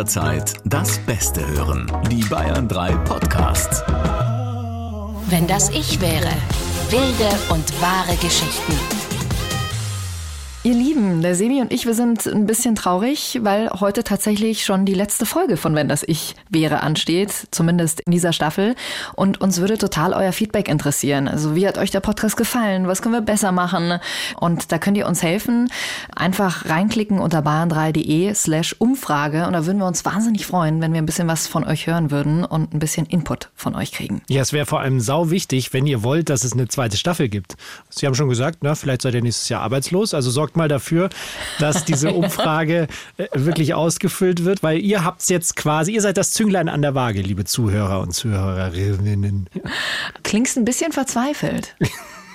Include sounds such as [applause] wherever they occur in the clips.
jederzeit das Beste hören. Die Bayern 3 Podcasts. Wenn das ich wäre. Wilde und wahre Geschichten. Ihr Lieben, der Sebi und ich, wir sind ein bisschen traurig, weil heute tatsächlich schon die letzte Folge von Wenn das Ich wäre ansteht, zumindest in dieser Staffel. Und uns würde total euer Feedback interessieren. Also wie hat euch der Podcast gefallen? Was können wir besser machen? Und da könnt ihr uns helfen. Einfach reinklicken unter bayern3.de slash Umfrage. Und da würden wir uns wahnsinnig freuen, wenn wir ein bisschen was von euch hören würden und ein bisschen Input von euch kriegen. Ja, es wäre vor allem sau wichtig, wenn ihr wollt, dass es eine zweite Staffel gibt. Sie haben schon gesagt, na, vielleicht seid ihr nächstes Jahr arbeitslos. Also sorgt sorgt mal dafür, dass diese [laughs] Umfrage äh, wirklich ausgefüllt wird, weil ihr habt es jetzt quasi, ihr seid das Zünglein an der Waage, liebe Zuhörer und Zuhörerinnen. Klingst ein bisschen verzweifelt. [laughs]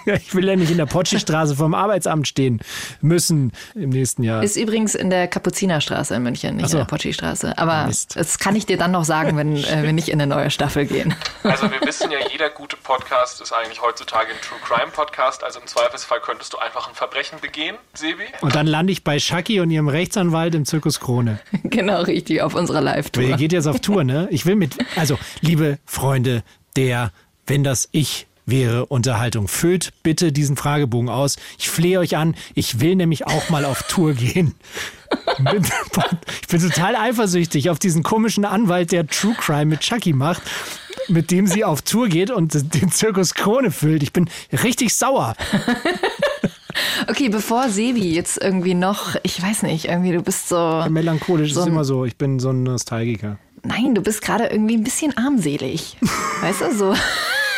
[laughs] Ich will ja nicht in der Potschi-Straße vom Arbeitsamt stehen müssen im nächsten Jahr. Ist übrigens in der Kapuzinerstraße in München, nicht so. in der Potschi-Straße. Aber Mist. das kann ich dir dann noch sagen, wenn äh, wir nicht in eine neue Staffel gehen. [laughs] Also wir wissen ja, jeder gute Podcast ist eigentlich heutzutage ein True Crime Podcast. Also im Zweifelsfall könntest du einfach ein Verbrechen begehen, Sebi. Und dann lande ich bei Shaki und ihrem Rechtsanwalt im Zirkus Krone. [laughs] Genau, richtig, auf unserer Live-Tour. Ihr geht jetzt auf Tour, ne? Ich will mit, also liebe Freunde der Wenn das Ich wäre Unterhaltung. Füllt bitte diesen Fragebogen aus. Ich flehe euch an. Ich will nämlich auch mal auf Tour gehen. [laughs] ich bin total eifersüchtig auf diesen komischen Anwalt, der True Crime mit Chucky macht, mit dem sie auf Tour geht und den Zirkus Krone füllt. Ich bin richtig sauer. [laughs] Okay, bevor Sebi jetzt irgendwie noch, ich weiß nicht, irgendwie du bist so. Melancholisch so ist immer so. Ich bin so ein Nostalgiker. Nein, du bist gerade irgendwie ein bisschen armselig. [laughs] Weißt du, so.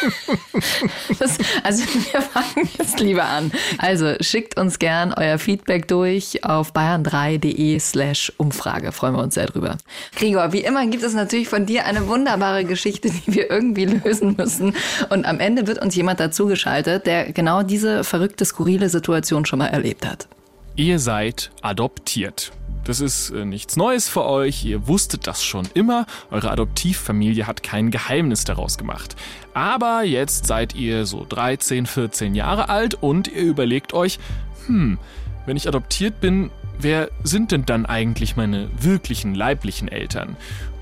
[laughs] Das, also wir fangen jetzt lieber an. Also schickt uns gern euer Feedback durch auf bayern3.de slash Umfrage. Freuen wir uns sehr drüber. Gregor, wie immer gibt es natürlich von dir eine wunderbare Geschichte, die wir irgendwie lösen müssen. Und am Ende wird uns jemand dazugeschaltet, der genau diese verrückte, skurrile Situation schon mal erlebt hat. Ihr seid adoptiert. Das ist äh, nichts Neues für euch, ihr wusstet das schon immer, eure Adoptivfamilie hat kein Geheimnis daraus gemacht. Aber jetzt seid ihr so 13, 14 Jahre alt und ihr überlegt euch, hm, wenn ich adoptiert bin, wer sind denn dann eigentlich meine wirklichen leiblichen Eltern?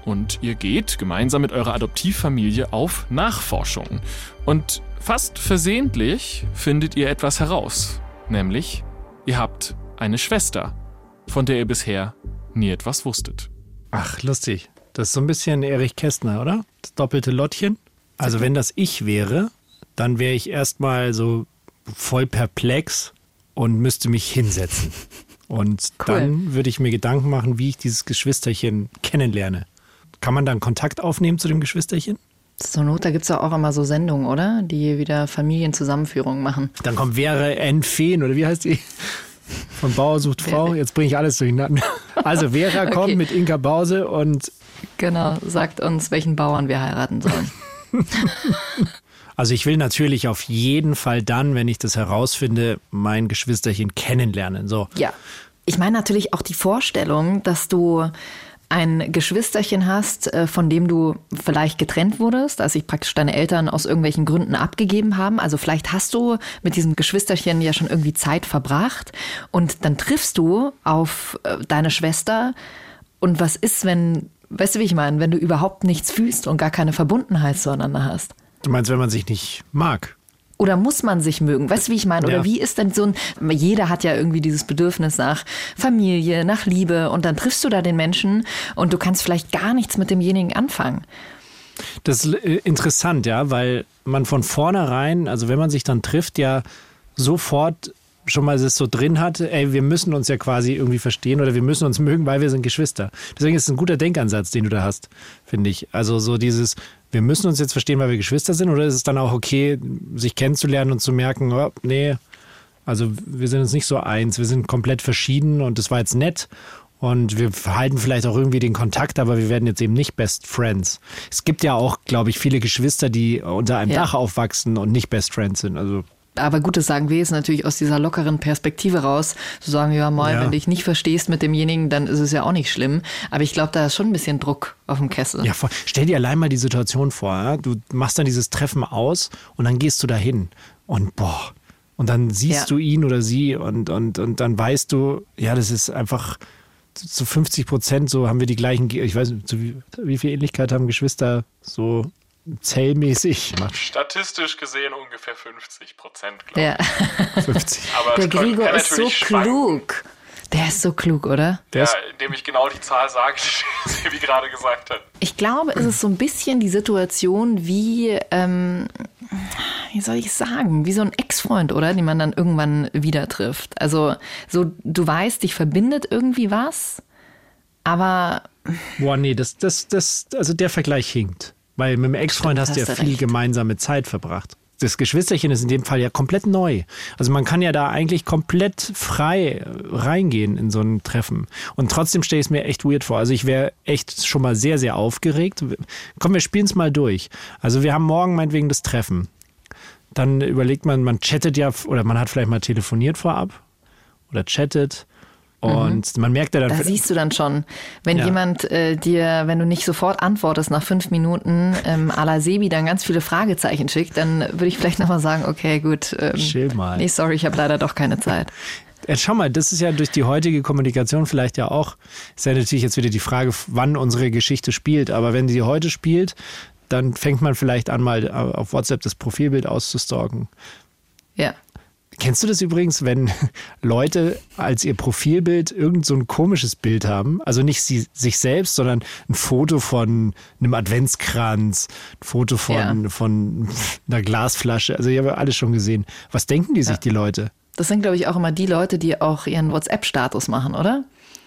Und ihr geht gemeinsam mit eurer Adoptivfamilie auf Nachforschung. Und fast versehentlich findet ihr etwas heraus. Nämlich, ihr habt eine Schwester von der ihr bisher nie etwas wusstet. Ach, lustig. Das ist so ein bisschen Erich Kästner, oder? Das doppelte Lottchen. Also wenn das ich wäre, dann wäre ich erstmal so voll perplex und müsste mich hinsetzen. Und cool. dann würde ich mir Gedanken machen, wie ich dieses Geschwisterchen kennenlerne. Kann man dann Kontakt aufnehmen zu dem Geschwisterchen? Zur Not, da gibt es ja auch immer so Sendungen, oder? Die wieder Familienzusammenführungen machen. Dann kommt Wäre N. Feen, oder wie heißt die? Von Bauer sucht Frau. Jetzt bringe ich alles durcheinander. Also Vera [laughs] okay. kommt mit Inka Bause und. Genau, sagt uns, welchen Bauern wir heiraten sollen. [laughs] Also ich will natürlich auf jeden Fall dann, wenn ich das herausfinde, mein Geschwisterchen kennenlernen. So. Ja. Ich meine natürlich auch die Vorstellung, dass du ein Geschwisterchen hast, äh, von dem du vielleicht getrennt wurdest, als sich praktisch deine Eltern aus irgendwelchen Gründen abgegeben haben. Also vielleicht hast du mit diesem Geschwisterchen ja schon irgendwie Zeit verbracht und dann triffst du auf äh, deine Schwester. Und was ist, wenn, weißt du, wie ich meine, wenn du überhaupt nichts fühlst und gar keine Verbundenheit zueinander hast? Du meinst, wenn man sich nicht mag? Oder muss man sich mögen? Weißt du, wie ich meine? Oder ja. wie ist denn so ein, jeder hat ja irgendwie dieses Bedürfnis nach Familie, nach Liebe und dann triffst du da den Menschen und du kannst vielleicht gar nichts mit demjenigen anfangen. Das ist äh, interessant, ja, weil man von vornherein, also wenn man sich dann trifft, ja sofort schon mal es so drin hat, ey, wir müssen uns ja quasi irgendwie verstehen oder wir müssen uns [laughs] mögen, weil wir sind Geschwister. Deswegen ist es ein guter Denkansatz, den du da hast, finde ich. Also so dieses, wir müssen uns jetzt verstehen, weil wir Geschwister sind oder ist es dann auch okay, sich kennenzulernen und zu merken, oh, nee, also wir sind uns nicht so eins, wir sind komplett verschieden und das war jetzt nett und wir halten vielleicht auch irgendwie den Kontakt, aber wir werden jetzt eben nicht Best Friends. Es gibt ja auch, glaube ich, viele Geschwister, die unter einem ja. Dach aufwachsen und nicht Best Friends sind. Also aber gut, das sagen wir jetzt natürlich aus dieser lockeren Perspektive raus, zu sagen, ja, mal, ja. wenn du dich nicht verstehst mit demjenigen, dann ist es ja auch nicht schlimm. Aber ich glaube, da ist schon ein bisschen Druck auf dem Kessel. Ja, stell dir allein mal die Situation vor. Ja? Du machst dann dieses Treffen aus und dann gehst du dahin und boah, und dann siehst ja. du ihn oder sie und, und, und dann weißt du, ja, das ist einfach zu 50 Prozent so haben wir die gleichen, ich weiß nicht, wie, wie viel Ähnlichkeit haben Geschwister so zellmäßig? Macht [laughs] Statistisch gesehen ungefähr 50 Prozent, glaube Ja. ich. [laughs] 50. Aber Der Gregor ist so schwanken. klug. Der ist so klug, oder? Der Ja, indem ich genau die Zahl sage, [laughs] die Sebi gerade gesagt hat. Ich glaube, es ist so ein bisschen die Situation wie, ähm, wie soll ich sagen, wie so ein Ex-Freund, oder? Den man dann irgendwann wieder trifft. Also, so, du weißt, dich verbindet irgendwie was, aber boah, nee, das, das, das, also der Vergleich hinkt. Weil mit dem Ex-Freund hast du ja viel recht. gemeinsame Zeit verbracht. Das Geschwisterchen ist in dem Fall ja komplett neu. Also man kann ja da eigentlich komplett frei äh, reingehen in so ein Treffen. Und trotzdem stelle ich es mir echt weird vor. Also ich wäre echt schon mal sehr, sehr aufgeregt. Komm, wir spielen es mal durch. Also wir haben morgen meinetwegen das Treffen. Dann überlegt man, man chattet ja, oder man hat vielleicht mal telefoniert vorab oder chattet. Und man merkt ja dann, da siehst du dann schon, wenn Ja. jemand äh, dir, wenn du nicht sofort antwortest nach fünf Minuten, ähm, à la Sebi dann ganz viele Fragezeichen schickt, dann würde ich vielleicht nochmal sagen, okay, gut. Ähm, Chill mal. Nee, sorry, ich habe leider doch keine Zeit. [laughs] Jetzt schau mal, das ist ja durch die heutige Kommunikation vielleicht ja auch, ist ja natürlich jetzt wieder die Frage, wann unsere Geschichte spielt. Aber wenn sie heute spielt, dann fängt man vielleicht an, mal auf WhatsApp das Profilbild auszustalken. Ja. Kennst du das übrigens, wenn [laughs] Leute als ihr Profilbild irgend so ein komisches Bild haben? Also nicht sie, sich selbst, sondern ein Foto von einem Adventskranz, ein Foto von, Ja. von einer Glasflasche. Also ich habe alles schon gesehen. Was denken die sich, Ja. die Leute? Das sind, glaube ich, auch immer die Leute, die auch ihren WhatsApp-Status machen, oder?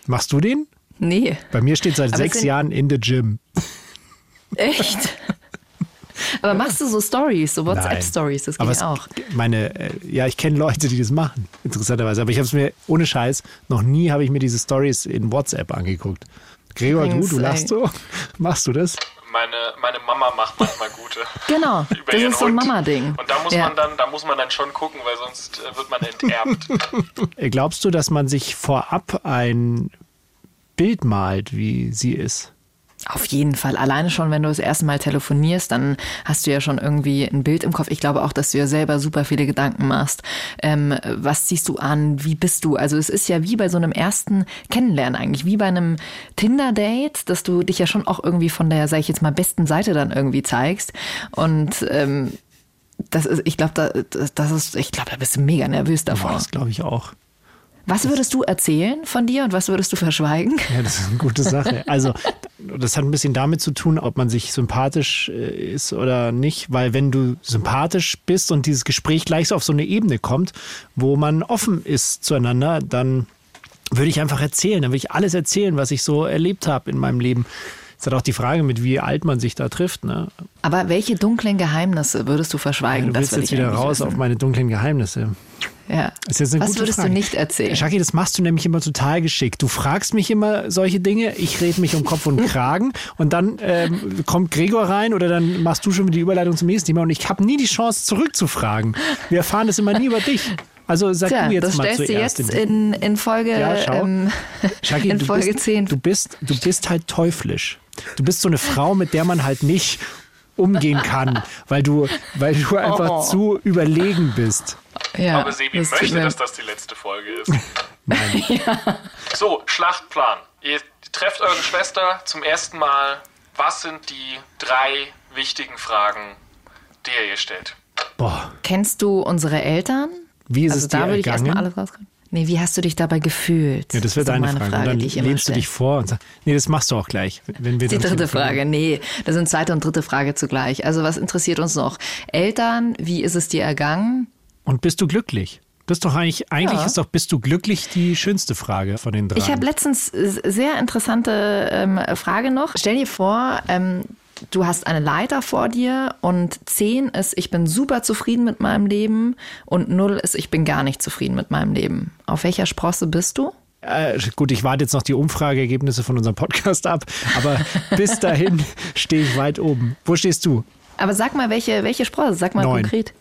Machst du den? Nee. Bei mir steht seit Aber sechs Jahren in the gym. Echt? [laughs] Aber machst du so Stories, so WhatsApp-Stories? Das geht auch. meine, äh, ja, ich kenne Leute, die das machen, interessanterweise. Aber ich habe es mir, ohne Scheiß, noch nie habe ich mir diese Stories in WhatsApp angeguckt. Gregor, Übrigens, du, du lachst so. [laughs] Machst du das? Meine, meine Mama macht manchmal gute. Genau, [laughs] über das ihren ist so ein. Mama-Ding. Und da muss Ja. man dann, da muss man dann schon gucken, weil sonst äh, wird man enterbt. [laughs] Äh, Glaubst du, dass man sich vorab ein Bild malt, wie sie ist? Auf jeden Fall. Alleine schon, wenn du das erste Mal telefonierst, dann hast du ja schon irgendwie ein Bild im Kopf. Ich glaube auch, dass du ja selber super viele Gedanken machst. Ähm, was ziehst du an? Wie bist du? Also es ist ja wie bei so einem ersten Kennenlernen eigentlich, wie bei einem Tinder-Date, dass du dich ja schon auch irgendwie von der, sag ich jetzt mal, besten Seite dann irgendwie zeigst. Und ähm, das ist, ich glaube, da, das ist, ich glaube, da bist du mega nervös Boah, davor. das glaube ich auch. Was würdest du erzählen von dir und was würdest du verschweigen? [laughs] Ja, das ist eine gute Sache. [laughs] Also, das hat ein bisschen damit zu tun, ob man sich sympathisch äh, ist oder nicht, weil wenn du sympathisch bist und dieses Gespräch gleich so auf so eine Ebene kommt, wo man offen ist zueinander, dann würde ich einfach erzählen, dann würde ich alles erzählen, was ich so erlebt habe in meinem Leben. Es hat auch die Frage, mit wie alt man sich da trifft. Ne? Aber welche dunklen Geheimnisse würdest du verschweigen? Du das willst will jetzt wieder raus wissen. auf meine dunklen Geheimnisse. Ja. Das ist jetzt eine Was gute würdest Frage. du nicht erzählen? Schaki, das machst du nämlich immer total geschickt. Du fragst mich immer solche Dinge, ich rede mich um Kopf und [laughs] Kragen und dann ähm, kommt Gregor rein oder dann machst du schon wieder die Überleitung zum nächsten Thema und ich habe nie die Chance zurückzufragen. Wir erfahren das immer nie über dich. Also sag Tja, du jetzt das mal stellst du zuerst. jetzt in, in Folge, Ja, ähm, Shaki, in du Folge bist, 10. Du bist, du bist halt teuflisch. Du bist so eine Frau, mit der man halt nicht umgehen kann, weil du, weil du einfach Oh. zu überlegen bist. Ja, Aber Sebi das möchte, dass das die letzte Folge ist. [laughs] Nein. [laughs] So, Schlachtplan. Ihr trefft eure Schwester zum ersten Mal. Was sind die drei wichtigen Fragen, die ihr ihr stellt? Boah, Kennst du unsere Eltern? wie ist also es da dir würde ich erstmal ergangen? alles rauskommen. Nee, wie hast du dich dabei gefühlt? Ja, das wäre deine meine Frage. Frage, Und dann die ich immer lehnst du dich vor und sagst, nee, das machst du auch gleich. Wenn wir Die dritte. Frage, nee, das sind zweite und dritte Frage zugleich. Also was interessiert uns noch? Eltern, wie ist es dir ergangen? Und bist du glücklich? Das ist doch eigentlich, eigentlich Ja. ist doch, bist du glücklich die schönste Frage von den drei. Ich habe letztens äh, sehr interessante ähm, Frage noch. Stell dir vor, ähm, du hast eine Leiter vor dir und 10 ist, ich bin super zufrieden mit meinem Leben und 0 ist, ich bin gar nicht zufrieden mit meinem Leben. Auf welcher Sprosse bist du? äh, gut, ich warte jetzt noch die Umfrageergebnisse von unserem Podcast ab, aber bis dahin [laughs] stehe ich weit oben. Wo stehst du? Aber sag mal, welche, welche Sprosse? Sag mal Neun. konkret.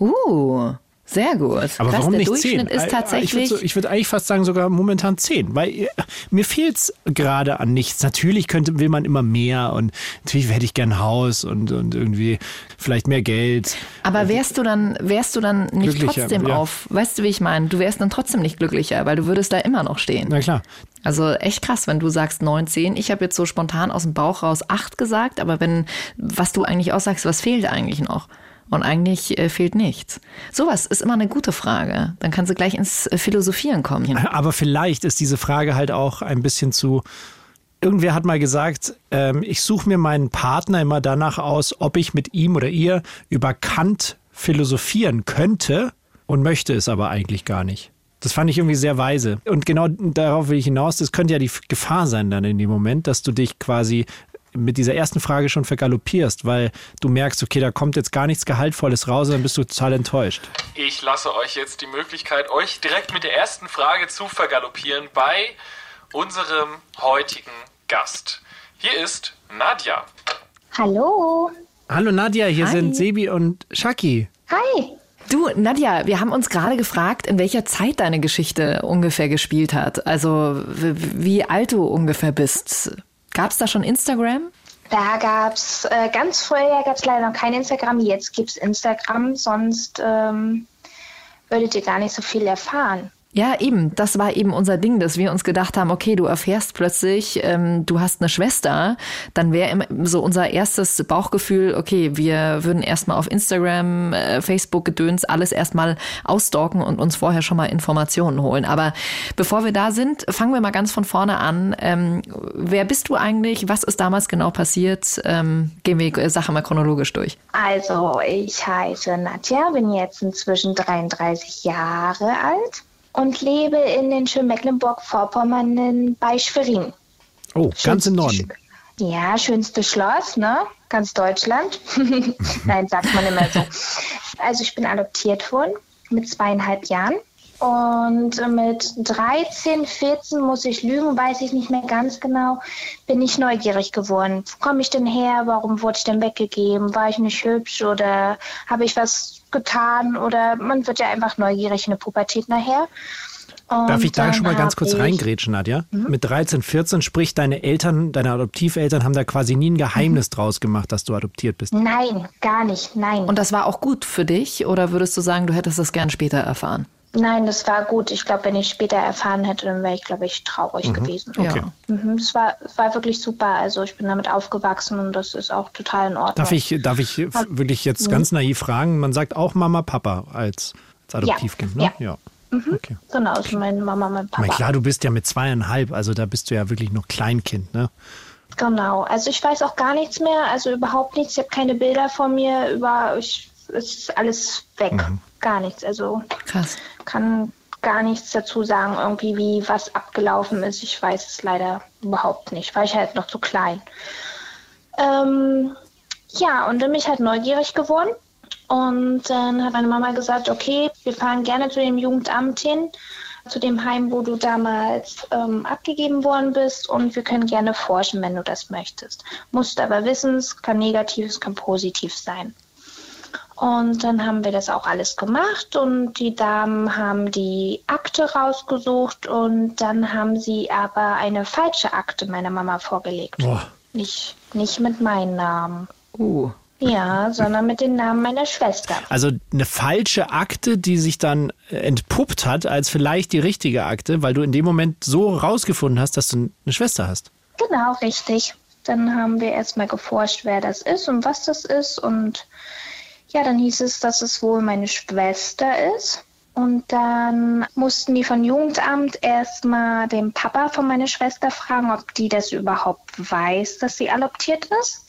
Uh, sehr gut. Aber Krass, warum nicht Durchschnitt 10? ist Äh, tatsächlich. Ich würde so, ich eigentlich fast sagen, sogar momentan 10, weil äh, mir fehlt es gerade an nichts. Natürlich könnte, will man immer mehr und natürlich hätte ich gern ein Haus und, und irgendwie vielleicht mehr Geld. Aber wärst du dann, wärst du dann nicht trotzdem ja. auf, weißt du, wie ich meine? Du wärst dann trotzdem nicht glücklicher, weil du würdest da immer noch stehen. Na klar. Also echt krass, wenn du sagst 19. Ich habe jetzt so spontan aus dem Bauch raus 8 gesagt, aber wenn, was du eigentlich aussagst, was fehlt eigentlich noch? Und eigentlich äh, fehlt nichts. Sowas ist immer eine gute Frage. Dann kannst du gleich ins Philosophieren kommen. Aber vielleicht ist diese Frage halt auch ein bisschen zu. Irgendwer hat mal gesagt, ähm, ich suche mir meinen Partner immer danach aus, ob ich mit ihm oder ihr über Kant philosophieren könnte und möchte es aber eigentlich gar nicht. Das fand ich irgendwie sehr weise. Und genau darauf will ich hinaus. Das könnte ja die Gefahr sein dann in dem Moment, dass du dich quasi mit dieser ersten Frage schon vergaloppierst, weil du merkst, okay, da kommt jetzt gar nichts Gehaltvolles raus, dann bist du total enttäuscht. Ich lasse euch jetzt die Möglichkeit, euch direkt mit der ersten Frage zu vergaloppieren bei unserem heutigen Gast. Hier ist Nadja. Hallo. Hallo Nadja, hier Hi. sind Sebi und Shaki. Hi. Du, Nadja, wir haben uns gerade gefragt, in welcher Zeit deine Geschichte ungefähr gespielt hat. Also wie alt du ungefähr bist. Gab es da schon Instagram? Da gab's äh, ganz früher gab's leider noch kein Instagram. Jetzt gibt's Instagram, sonst ähm, würdet ihr gar nicht so viel erfahren. Ja, eben. Das war eben unser Ding, dass wir uns gedacht haben, okay, du erfährst plötzlich, ähm, du hast eine Schwester, dann wäre so unser erstes Bauchgefühl, okay, wir würden erstmal auf Instagram, äh, Facebook gedöns, alles erstmal ausstalken und uns vorher schon mal Informationen holen. Aber bevor wir da sind, fangen wir mal ganz von vorne an. Ähm, wer bist du eigentlich? Was ist damals genau passiert? Ähm, gehen wir die Sache mal chronologisch durch. Also, ich heiße Nadja, bin jetzt inzwischen 33 Jahre alt und lebe in den schönen Mecklenburg-Vorpommern bei Schwerin. Oh, ganz im Norden. Ja, schönste Schloss, ne? Ganz Deutschland. [laughs] Nein, sagt man immer so. Also ich bin adoptiert worden mit zweieinhalb Jahren. Und mit 13, 14 muss ich lügen, weiß ich nicht mehr ganz genau, bin ich neugierig geworden. Wo komme ich denn her? Warum wurde ich denn weggegeben? War ich nicht hübsch oder habe ich was getan? Oder man wird ja einfach neugierig in der Pubertät nachher. Darf Und ich da schon mal ganz kurz ich- Mhm. reingrätschen, Nadja? Mit 13, 14, sprich, deine Eltern, deine Adoptiveltern haben da quasi nie ein Geheimnis Mhm. draus gemacht, dass du adoptiert bist. Nein, gar nicht, nein. Und das war auch gut für dich oder würdest du sagen, du hättest das gern später erfahren? Nein, das war gut. Ich glaube, wenn ich später erfahren hätte, dann wäre ich, glaube ich, traurig gewesen. Okay. Mhm, es, war, es war wirklich super. Also ich bin damit aufgewachsen und das ist auch total in Ordnung. Darf ich, darf ich wirklich jetzt ganz naiv fragen? Man sagt auch Mama, Papa als, als Adoptivkind, ne? ja. Okay. Genau, also meine Mama, mein Ich meine, Papa. klar, du bist ja mit zweieinhalb, also da bist du ja wirklich noch Kleinkind, ne? Genau. Also ich weiß auch gar nichts mehr, also überhaupt nichts. Ich habe keine Bilder von mir. Über, ich, ist alles weg. Mhm. Gar nichts. Also Krass. kann gar nichts dazu sagen, irgendwie wie was abgelaufen ist. Ich weiß es leider überhaupt nicht, weil ich halt noch zu klein. Ähm, ja, und dann bin ich halt neugierig geworden. Und dann hat meine Mama gesagt, okay, wir fahren gerne zu dem Jugendamt hin, zu dem Heim, wo du damals ähm, abgegeben worden bist. Und wir können gerne forschen, wenn du das möchtest. Musst aber wissen, es kann negativ, es kann positiv sein. Und dann haben wir das auch alles gemacht und die Damen haben die Akte rausgesucht und dann haben sie aber eine falsche Akte meiner Mama vorgelegt. Boah. Nicht, nicht mit meinem Namen. Uh. Ja, sondern mit dem Namen meiner Schwester. Also eine falsche Akte, die sich dann entpuppt hat als vielleicht die richtige Akte, weil du in dem Moment so rausgefunden hast, dass du eine Schwester hast. Genau, richtig. Dann haben wir erstmal geforscht, wer das ist und was das ist. Und ja, dann hieß es, dass es wohl meine Schwester ist. Und dann mussten die von Jugendamt erstmal den Papa von meiner Schwester fragen, ob die das überhaupt weiß, dass sie adoptiert ist.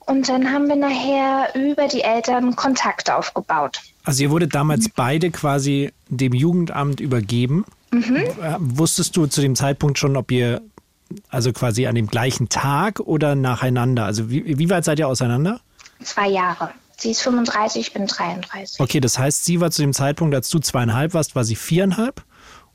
Und dann haben wir nachher über die Eltern Kontakt aufgebaut. Also ihr wurdet damals beide quasi dem Jugendamt übergeben. Äh, Wusstest du zu dem Zeitpunkt schon, ob ihr also quasi an dem gleichen Tag oder nacheinander? Also wie, wie weit seid ihr auseinander? Zwei Jahre. Sie ist 35, ich bin 33. Okay, das heißt, sie war zu dem Zeitpunkt, als du zweieinhalb warst, war sie viereinhalb?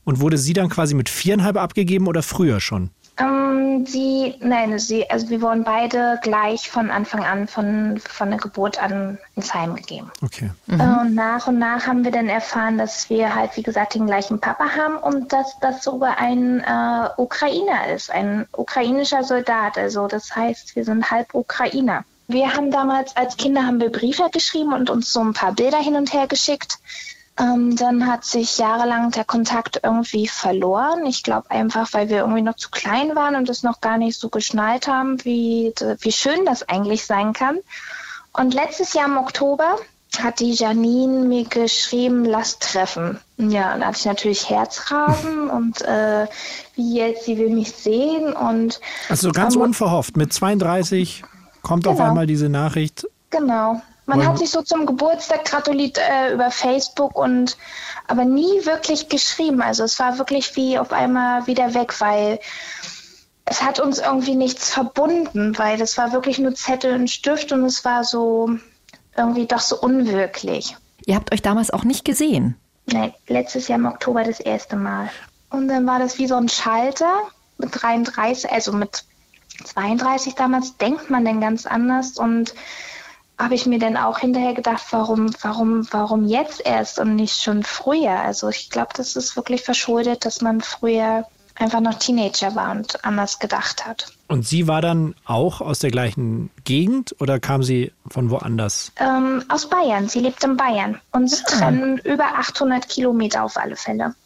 Und wurde sie dann quasi mit viereinhalb abgegeben oder früher schon? Ähm, sie, nein, sie, also wir wurden beide gleich von Anfang an, von, von der Geburt an ins Heim gegeben. Okay. Äh, Und nach und nach haben wir dann erfahren, dass wir halt, wie gesagt, den gleichen Papa haben und dass das sogar ein äh, Ukrainer ist, ein ukrainischer Soldat. Also das heißt, wir sind halb Ukrainer. Wir haben damals als Kinder haben wir Briefe geschrieben und uns so ein paar Bilder hin und her geschickt. Ähm, dann hat sich jahrelang der Kontakt irgendwie verloren. Ich glaube einfach, weil wir irgendwie noch zu klein waren und es noch gar nicht so geschnallt haben, wie, wie schön das eigentlich sein kann. Und letztes Jahr im Oktober hat die Janine mir geschrieben, lass treffen. Ja, und da hatte ich natürlich Herzrasen [laughs] und äh, wie jetzt, sie will mich sehen und. Also ganz unverhofft, mit 32 kommt genau. auf einmal diese Nachricht. Genau. Man hat sich so zum Geburtstag gratuliert äh, über Facebook und aber nie wirklich geschrieben. Also es war wirklich wie auf einmal wieder weg, weil es hat uns irgendwie nichts verbunden, weil das war wirklich nur Zettel und Stift und es war so irgendwie doch so unwirklich. Ihr habt euch damals auch nicht gesehen? Nein, letztes Jahr im Oktober das erste Mal. Und dann war das wie so ein Schalter mit 33, also mit 32 damals denkt man denn ganz anders und habe ich mir dann auch hinterher gedacht, warum, warum, warum jetzt erst und nicht schon früher? Also ich glaube, das ist wirklich verschuldet, dass man früher einfach noch Teenager war und anders gedacht hat. Und sie war dann auch aus der gleichen Gegend oder kam sie von woanders? Ähm, aus Bayern. Sie lebt in Bayern. Uns ah. trennen über 800 Kilometer auf alle Fälle. [laughs]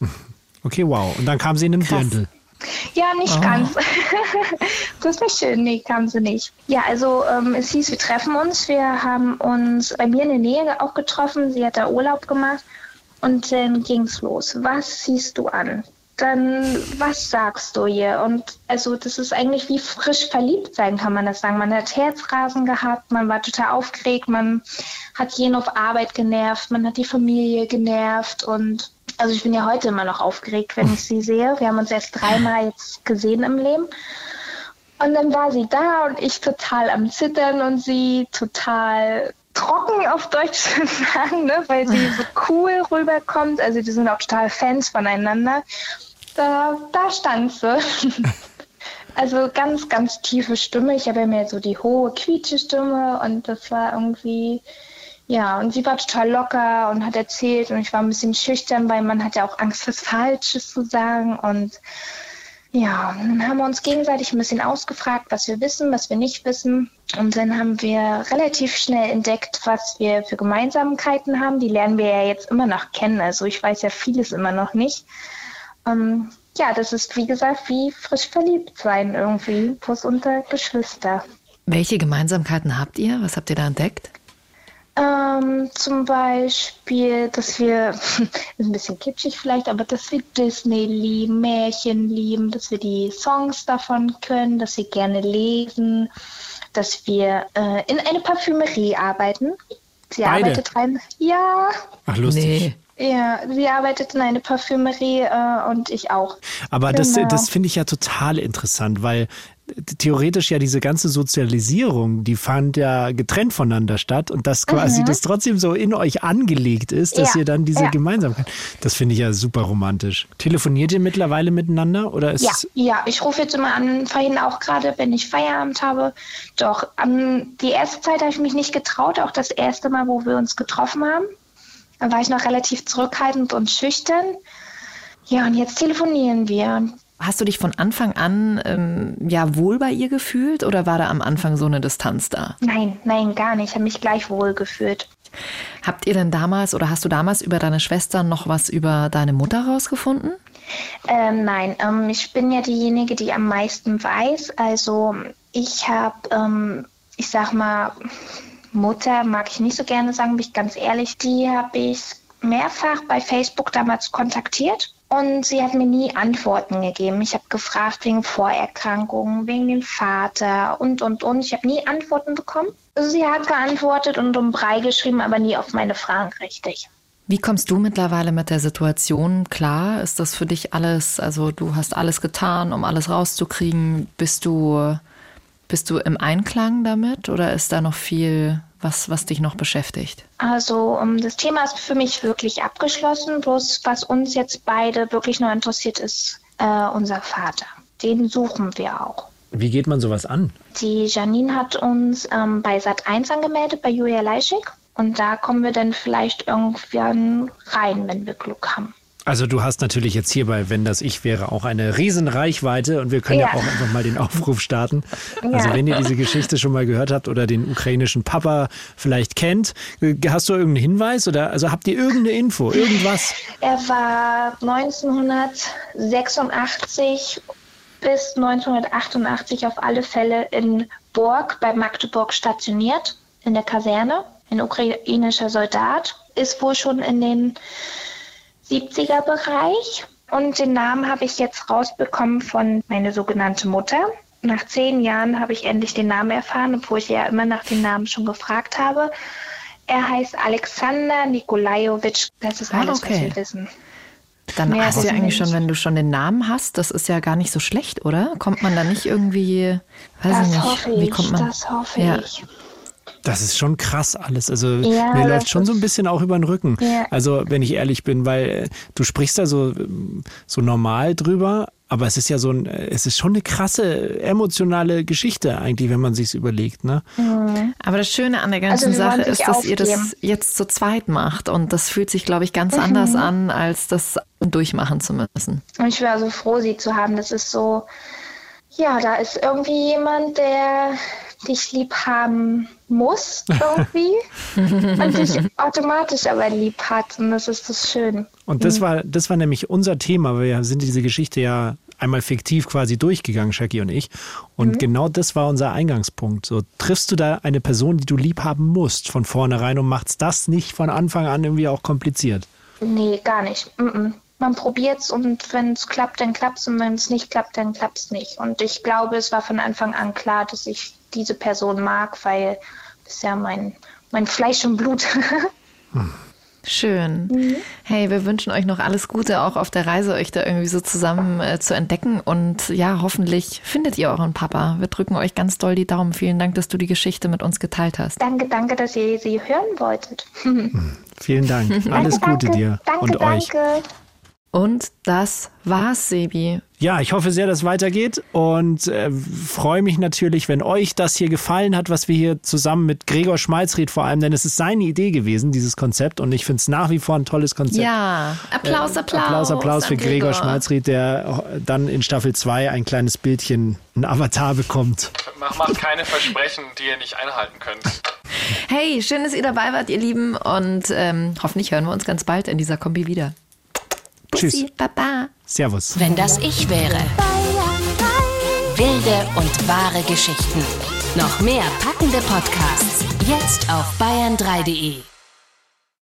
Okay, wow. Und dann kam sie in einem Dirndl. Ja, nicht oh. ganz. [laughs] das wäre schön. Nee, kam sie nicht. Ja, also ähm, es hieß, wir treffen uns. Wir haben uns bei mir in der Nähe auch getroffen. Sie hat da Urlaub gemacht. Und dann ging es los. Was siehst du an? Dann, was sagst du ihr? Und also das ist eigentlich wie frisch verliebt sein, kann man das sagen. Man hat Herzrasen gehabt, man war total aufgeregt, man hat jeden auf Arbeit genervt, man hat die Familie genervt und also ich bin ja heute immer noch aufgeregt, wenn ich sie sehe. Wir haben uns erst dreimal jetzt gesehen im Leben. Und dann war sie da und ich total am Zittern und sie total trocken auf Deutsch zu sagen, ne? weil sie so cool rüberkommt. Also die sind auch total Fans voneinander. Da, da stand sie. [laughs] Also ganz, ganz tiefe Stimme. Ich habe ja mehr so die hohe, quietsche Stimme und das war irgendwie ja, und sie war total locker und hat erzählt und ich war ein bisschen schüchtern, weil man hat ja auch Angst, was Falsches zu sagen. Und ja, dann haben wir uns gegenseitig ein bisschen ausgefragt, was wir wissen, was wir nicht wissen. Und dann haben wir relativ schnell entdeckt, was wir für Gemeinsamkeiten haben. Die lernen wir ja jetzt immer noch kennen. Also ich weiß ja vieles immer noch nicht. Ähm, ja, das ist wie gesagt wie frisch verliebt sein irgendwie, bloß unter Geschwister. Welche Gemeinsamkeiten habt ihr? Was habt ihr da entdeckt? Ähm, zum Beispiel, dass wir, [laughs] ist ein bisschen kitschig vielleicht, aber dass wir Disney lieben, Märchen lieben, dass wir die Songs davon können, dass wir gerne lesen, dass wir äh, in eine Parfümerie arbeiten. Sie Beide. arbeitet rein. Ja. Ach, lustig. Nee. Ja, sie arbeitet in einer Parfümerie äh, und ich auch. Aber genau. das, das finde ich ja total interessant, weil theoretisch ja diese ganze Sozialisierung, die fand ja getrennt voneinander statt und dass quasi mhm. das trotzdem so in euch angelegt ist, dass ja. ihr dann diese ja. Gemeinsamkeit, das finde ich ja super romantisch. Telefoniert ihr mittlerweile miteinander oder ist Ja, ja, ich rufe jetzt immer an, vorhin auch gerade, wenn ich Feierabend habe. Doch, um, die erste Zeit habe ich mich nicht getraut, auch das erste Mal, wo wir uns getroffen haben. Da war ich noch relativ zurückhaltend und schüchtern. Ja, und jetzt telefonieren wir. Hast du dich von Anfang an ähm, ja wohl bei ihr gefühlt oder war da am Anfang so eine Distanz da? Nein, nein, gar nicht. Ich habe mich gleich wohl gefühlt. Habt ihr denn damals oder hast du damals über deine Schwester noch was über deine Mutter rausgefunden? Ähm, nein, ähm, ich bin ja diejenige, die am meisten weiß. Also ich habe, ähm, ich sag mal, Mutter mag ich nicht so gerne sagen, bin ich ganz ehrlich. Die habe ich mehrfach bei Facebook damals kontaktiert und sie hat mir nie Antworten gegeben. Ich habe gefragt wegen Vorerkrankungen, wegen dem Vater und, und, und. Ich habe nie Antworten bekommen. Also sie hat geantwortet und um Brei geschrieben, aber nie auf meine Fragen richtig. Wie kommst du mittlerweile mit der Situation klar? Ist das für dich alles, also du hast alles getan, um alles rauszukriegen? Bist du, bist du im Einklang damit oder ist da noch viel was, was dich noch beschäftigt? Also um, das Thema ist für mich wirklich abgeschlossen. Bloß was uns jetzt beide wirklich noch interessiert, ist äh, unser Vater. Den suchen wir auch. Wie geht man sowas an? Die Janine hat uns ähm, bei Sat 1 angemeldet, bei Julia Leischig. Und da kommen wir dann vielleicht irgendwann rein, wenn wir Glück haben. Also du hast natürlich jetzt hierbei, wenn das ich wäre, auch eine Riesenreichweite und wir können ja, ja auch einfach mal den Aufruf starten. Ja. Also wenn ihr diese Geschichte schon mal gehört habt oder den ukrainischen Papa vielleicht kennt, hast du irgendeinen Hinweis oder also habt ihr irgendeine Info, irgendwas? Er war 1986 bis 1988 auf alle Fälle in Borg bei Magdeburg stationiert, in der Kaserne, ein ukrainischer Soldat, ist wohl schon in den 70er Bereich. Und den Namen habe ich jetzt rausbekommen von meiner sogenannten Mutter. Nach zehn Jahren habe ich endlich den Namen erfahren, obwohl ich ja immer nach dem Namen schon gefragt habe. Er heißt Alexander Nikolajowitsch. Das ist ah, alles, okay. was wir wissen. Dann Mehr hast du ja eigentlich schon, wenn du schon den Namen hast, das ist ja gar nicht so schlecht, oder? Kommt man da nicht irgendwie, weiß das ich nicht, hoffe wie kommt man? Das hoffe ja. ich. Das ist schon krass alles. Also ja, mir läuft schon so ein bisschen auch über den Rücken. Ja. Also wenn ich ehrlich bin, weil äh, du sprichst da so, so normal drüber, aber es ist ja so ein, äh, es ist schon eine krasse emotionale Geschichte eigentlich, wenn man sich überlegt, ne? Mhm. Aber das Schöne an der ganzen also, Sache ist, dass aufgeben. ihr das jetzt zu zweit macht und das fühlt sich, glaube ich, ganz mhm. anders an, als das durchmachen zu müssen. Und ich wäre so froh, sie zu haben. Das ist so, ja, da ist irgendwie jemand, der dich lieb haben muss irgendwie [laughs] und dich automatisch aber lieb hat und das ist das schön. Und das mhm. war das war nämlich unser Thema, weil wir sind diese Geschichte ja einmal fiktiv quasi durchgegangen, Shaggy und ich. Und mhm. genau das war unser Eingangspunkt. So triffst du da eine Person, die du lieb haben musst von vornherein und macht's das nicht von Anfang an irgendwie auch kompliziert? Nee, gar nicht. Mm -mm man probiert es und wenn es klappt, dann klappt es und wenn es nicht klappt, dann klappt es nicht. Und ich glaube, es war von Anfang an klar, dass ich diese Person mag, weil das ja mein, mein Fleisch und Blut. [laughs] Schön. Mhm. Hey, wir wünschen euch noch alles Gute, auch auf der Reise, euch da irgendwie so zusammen äh, zu entdecken. Und ja, hoffentlich findet ihr euren Papa. Wir drücken euch ganz doll die Daumen. Vielen Dank, dass du die Geschichte mit uns geteilt hast. Danke, danke, dass ihr sie hören wolltet. [laughs] Vielen Dank. Alles Gute dir danke, und euch. Danke. Und das war's, Sebi. Ja, ich hoffe sehr, dass es weitergeht und äh, freue mich natürlich, wenn euch das hier gefallen hat, was wir hier zusammen mit Gregor Schmalzried vor allem, denn es ist seine Idee gewesen, dieses Konzept und ich finde es nach wie vor ein tolles Konzept. Ja, Applaus, Applaus. Äh, Applaus, Applaus für Gregor, Gregor Schmalzried, der dann in Staffel 2 ein kleines Bildchen, ein Avatar bekommt. Macht keine Versprechen, die ihr nicht einhalten könnt. Hey, schön, dass ihr dabei wart, ihr Lieben und ähm, hoffentlich hören wir uns ganz bald in dieser Kombi wieder. Tschüss. Baba. Servus. Wenn das ich wäre. Wilde und wahre Geschichten. Noch mehr packende Podcasts. Jetzt auf bayern3.de.